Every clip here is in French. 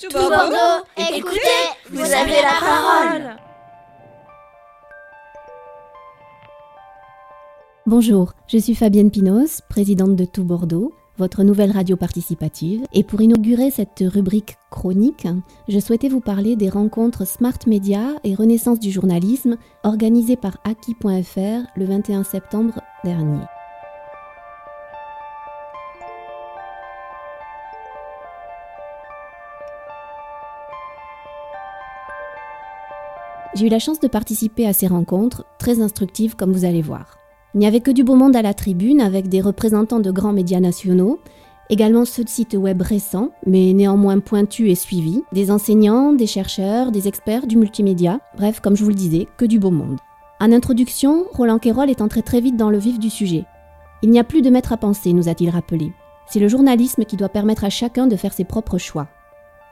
Tout Bordeaux, écoutez, vous avez la parole. Bonjour, je suis Fabienne Pinos, présidente de Tout Bordeaux, votre nouvelle radio participative. Et pour inaugurer cette rubrique chronique, je souhaitais vous parler des rencontres Smart Media et Renaissance du journalisme organisées par Aki.fr le 21 septembre dernier. J'ai eu la chance de participer à ces rencontres, très instructives comme vous allez voir. Il n'y avait que du beau monde à la tribune avec des représentants de grands médias nationaux, également ceux de sites web récents, mais néanmoins pointus et suivis, des enseignants, des chercheurs, des experts du multimédia, bref, comme je vous le disais, que du beau monde. En introduction, Roland Quérol est entré très vite dans le vif du sujet. Il n'y a plus de maître à penser, nous a-t-il rappelé. C'est le journalisme qui doit permettre à chacun de faire ses propres choix.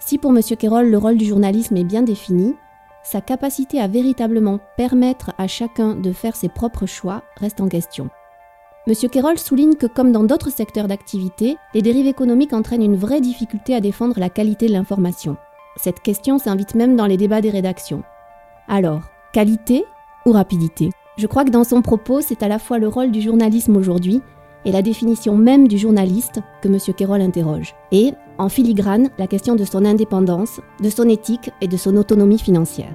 Si pour M. Quérol le rôle du journalisme est bien défini, sa capacité à véritablement permettre à chacun de faire ses propres choix reste en question. Monsieur Querol souligne que comme dans d'autres secteurs d'activité, les dérives économiques entraînent une vraie difficulté à défendre la qualité de l'information. Cette question s'invite même dans les débats des rédactions. Alors, qualité ou rapidité? Je crois que dans son propos, c'est à la fois le rôle du journalisme aujourd'hui et la définition même du journaliste que M. Querol interroge. Et, en filigrane, la question de son indépendance, de son éthique et de son autonomie financière.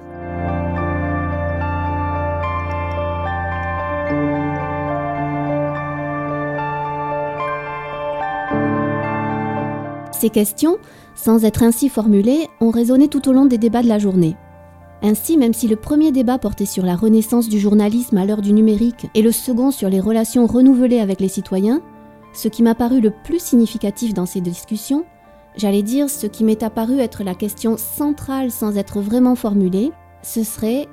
Ces questions, sans être ainsi formulées, ont résonné tout au long des débats de la journée. Ainsi, même si le premier débat portait sur la renaissance du journalisme à l'heure du numérique et le second sur les relations renouvelées avec les citoyens, ce qui m'a paru le plus significatif dans ces discussions, j'allais dire ce qui m'est apparu être la question centrale sans être vraiment formulée, ce serait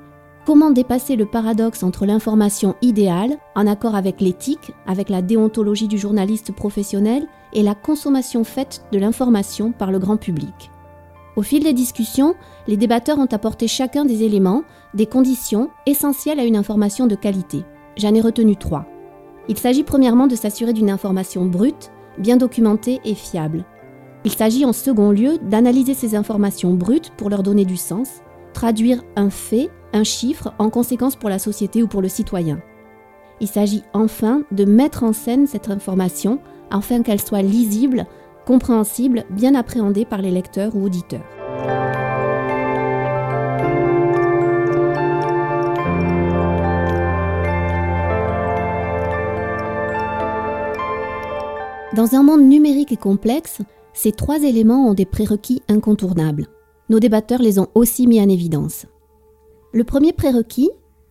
comment dépasser le paradoxe entre l'information idéale, en accord avec l'éthique, avec la déontologie du journaliste professionnel, et la consommation faite de l'information par le grand public. Au fil des discussions, les débatteurs ont apporté chacun des éléments, des conditions essentielles à une information de qualité. J'en ai retenu trois. Il s'agit premièrement de s'assurer d'une information brute, bien documentée et fiable. Il s'agit en second lieu d'analyser ces informations brutes pour leur donner du sens, traduire un fait, un chiffre en conséquence pour la société ou pour le citoyen. Il s'agit enfin de mettre en scène cette information afin qu'elle soit lisible compréhensible, bien appréhendé par les lecteurs ou auditeurs. Dans un monde numérique et complexe, ces trois éléments ont des prérequis incontournables. Nos débatteurs les ont aussi mis en évidence. Le premier prérequis,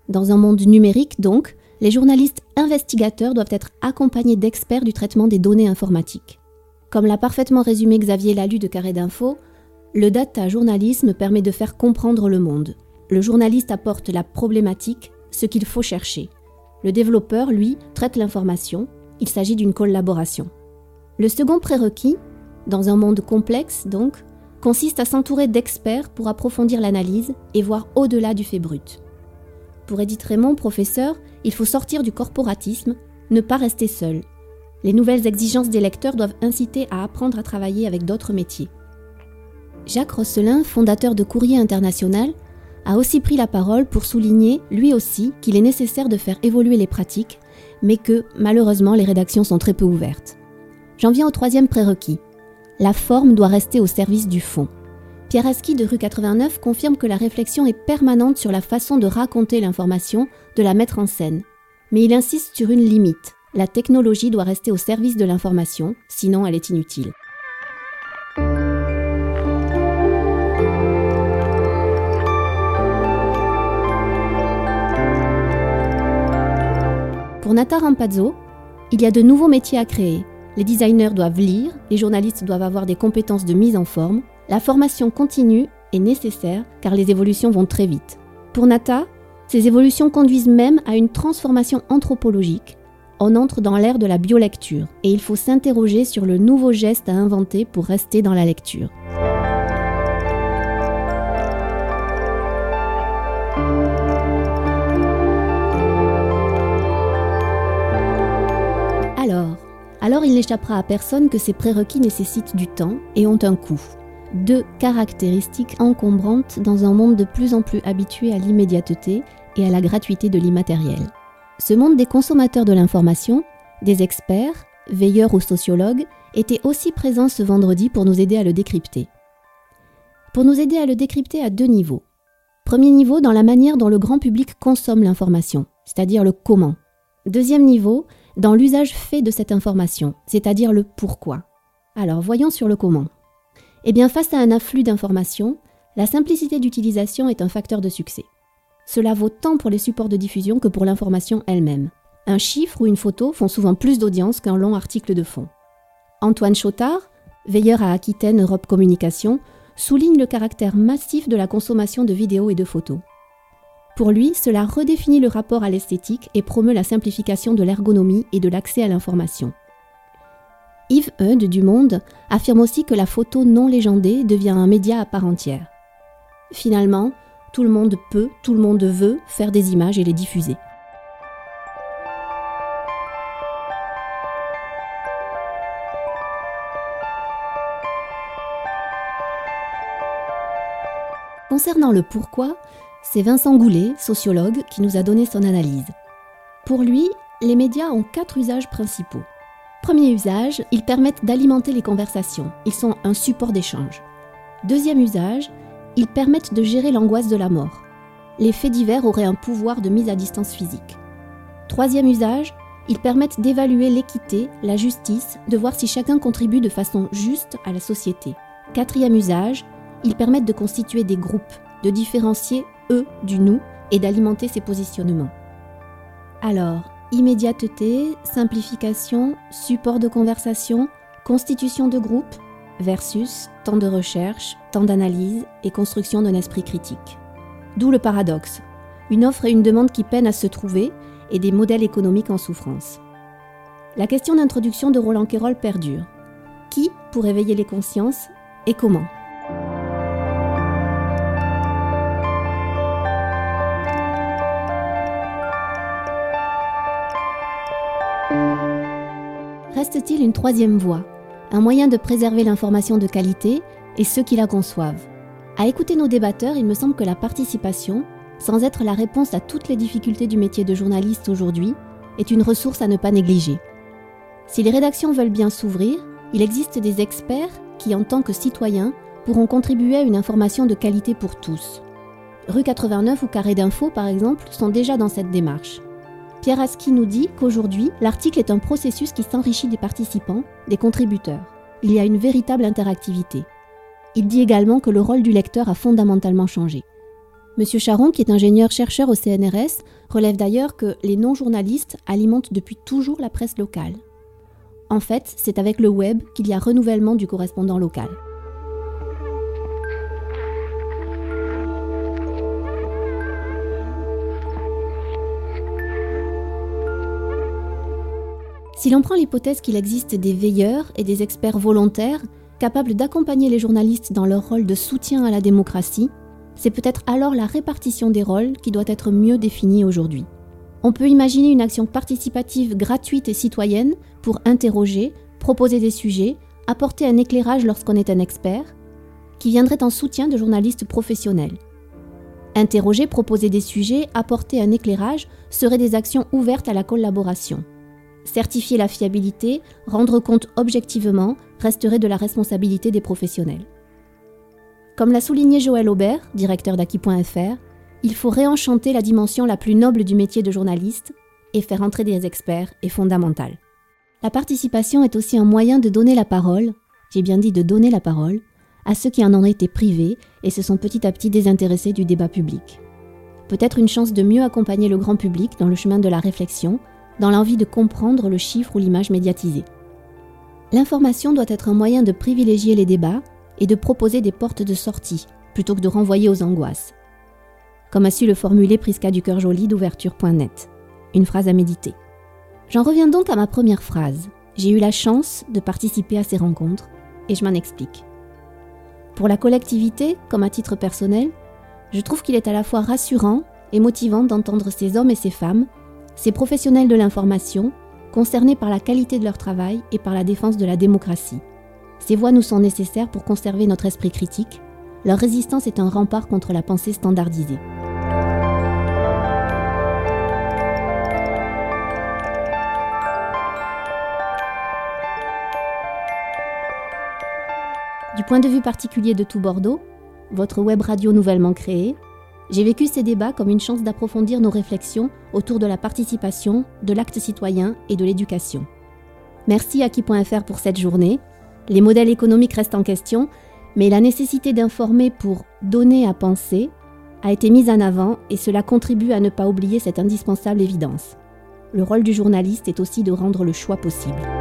dans un monde numérique donc, les journalistes investigateurs doivent être accompagnés d'experts du traitement des données informatiques. Comme l'a parfaitement résumé Xavier Lalu de Carré d'Info, le data journalisme permet de faire comprendre le monde. Le journaliste apporte la problématique, ce qu'il faut chercher. Le développeur, lui, traite l'information. Il s'agit d'une collaboration. Le second prérequis, dans un monde complexe donc, consiste à s'entourer d'experts pour approfondir l'analyse et voir au-delà du fait brut. Pour Edith Raymond, professeur, il faut sortir du corporatisme, ne pas rester seul, les nouvelles exigences des lecteurs doivent inciter à apprendre à travailler avec d'autres métiers. Jacques Rosselin, fondateur de Courrier International, a aussi pris la parole pour souligner, lui aussi, qu'il est nécessaire de faire évoluer les pratiques, mais que, malheureusement, les rédactions sont très peu ouvertes. J'en viens au troisième prérequis. La forme doit rester au service du fond. Pierre Aski de rue 89 confirme que la réflexion est permanente sur la façon de raconter l'information, de la mettre en scène. Mais il insiste sur une limite. La technologie doit rester au service de l'information, sinon elle est inutile. Pour Nata Rampazzo, il y a de nouveaux métiers à créer. Les designers doivent lire, les journalistes doivent avoir des compétences de mise en forme. La formation continue est nécessaire car les évolutions vont très vite. Pour Nata, ces évolutions conduisent même à une transformation anthropologique on entre dans l'ère de la biolecture et il faut s'interroger sur le nouveau geste à inventer pour rester dans la lecture. Alors, il n'échappera à personne que ces prérequis nécessitent du temps et ont un coût. deux caractéristiques encombrantes dans un monde de plus en plus habitué à l'immédiateté et à la gratuité de l'immatériel. Ce monde des consommateurs de l'information, des experts, veilleurs ou sociologues, était aussi présent ce vendredi pour nous aider à le décrypter. Pour nous aider à le décrypter à deux niveaux. Premier niveau, dans la manière dont le grand public consomme l'information, c'est-à-dire le comment. Deuxième niveau, dans l'usage fait de cette information, c'est-à-dire le pourquoi. Alors voyons sur le comment. Eh bien, face à un afflux d'informations, la simplicité d'utilisation est un facteur de succès. Cela vaut tant pour les supports de diffusion que pour l'information elle-même. Un chiffre ou une photo font souvent plus d'audience qu'un long article de fond. Antoine Chotard, veilleur à Aquitaine Europe Communication, souligne le caractère massif de la consommation de vidéos et de photos. Pour lui, cela redéfinit le rapport à l'esthétique et promeut la simplification de l'ergonomie et de l'accès à l'information. Yves Eud du Monde affirme aussi que la photo non légendée devient un média à part entière. Finalement, tout le monde peut, tout le monde veut faire des images et les diffuser. Concernant le pourquoi, c'est Vincent Goulet, sociologue, qui nous a donné son analyse. Pour lui, les médias ont quatre usages principaux. Premier usage, ils permettent d'alimenter les conversations. Ils sont un support d'échange. Deuxième usage, ils permettent de gérer l'angoisse de la mort. Les faits divers auraient un pouvoir de mise à distance physique. Troisième usage, ils permettent d'évaluer l'équité, la justice, de voir si chacun contribue de façon juste à la société. Quatrième usage, ils permettent de constituer des groupes, de différencier eux du nous et d'alimenter ces positionnements. Alors, immédiateté, simplification, support de conversation, constitution de groupe versus temps de recherche, temps d'analyse et construction d'un esprit critique. D'où le paradoxe, une offre et une demande qui peinent à se trouver et des modèles économiques en souffrance. La question d'introduction de Roland Quérol perdure. Qui pour éveiller les consciences et comment? Reste-t-il une troisième voie, un moyen de préserver l'information de qualité et ceux qui la conçoivent À écouter nos débatteurs, il me semble que la participation, sans être la réponse à toutes les difficultés du métier de journaliste aujourd'hui, est une ressource à ne pas négliger. Si les rédactions veulent bien s'ouvrir, il existe des experts qui, en tant que citoyens, pourront contribuer à une information de qualité pour tous. Rue 89 ou Carré d'Info, par exemple, sont déjà dans cette démarche. Pierre Aski nous dit qu'aujourd'hui, l'article est un processus qui s'enrichit des participants, des contributeurs. Il y a une véritable interactivité. Il dit également que le rôle du lecteur a fondamentalement changé. Monsieur Charon, qui est ingénieur-chercheur au CNRS, relève d'ailleurs que les non-journalistes alimentent depuis toujours la presse locale. En fait, c'est avec le web qu'il y a renouvellement du correspondant local. Si l'on prend l'hypothèse qu'il existe des veilleurs et des experts volontaires capables d'accompagner les journalistes dans leur rôle de soutien à la démocratie, c'est peut-être alors la répartition des rôles qui doit être mieux définie aujourd'hui. On peut imaginer une action participative gratuite et citoyenne pour interroger, proposer des sujets, apporter un éclairage lorsqu'on est un expert, qui viendrait en soutien de journalistes professionnels. Interroger, proposer des sujets, apporter un éclairage seraient des actions ouvertes à la collaboration. Certifier la fiabilité, rendre compte objectivement, resterait de la responsabilité des professionnels. Comme l'a souligné Joël Aubert, directeur d'Aki.fr, il faut réenchanter la dimension la plus noble du métier de journaliste et faire entrer des experts est fondamental. La participation est aussi un moyen de donner la parole, j'ai bien dit de donner la parole, à ceux qui en ont été privés et se sont petit à petit désintéressés du débat public. Peut-être une chance de mieux accompagner le grand public dans le chemin de la réflexion dans l'envie de comprendre le chiffre ou l'image médiatisée. L'information doit être un moyen de privilégier les débats et de proposer des portes de sortie, plutôt que de renvoyer aux angoisses. Comme a su le formuler Prisca du cœur joli d'ouverture.net. Une phrase à méditer. J'en reviens donc à ma première phrase. J'ai eu la chance de participer à ces rencontres et je m'en explique. Pour la collectivité, comme à titre personnel, je trouve qu'il est à la fois rassurant et motivant d'entendre ces hommes et ces femmes ces professionnels de l'information, concernés par la qualité de leur travail et par la défense de la démocratie. Ces voix nous sont nécessaires pour conserver notre esprit critique. Leur résistance est un rempart contre la pensée standardisée. Du point de vue particulier de tout Bordeaux, votre web radio nouvellement créée, j'ai vécu ces débats comme une chance d'approfondir nos réflexions autour de la participation, de l'acte citoyen et de l'éducation. Merci à qui.fr pour cette journée. Les modèles économiques restent en question, mais la nécessité d'informer pour donner à penser a été mise en avant et cela contribue à ne pas oublier cette indispensable évidence. Le rôle du journaliste est aussi de rendre le choix possible.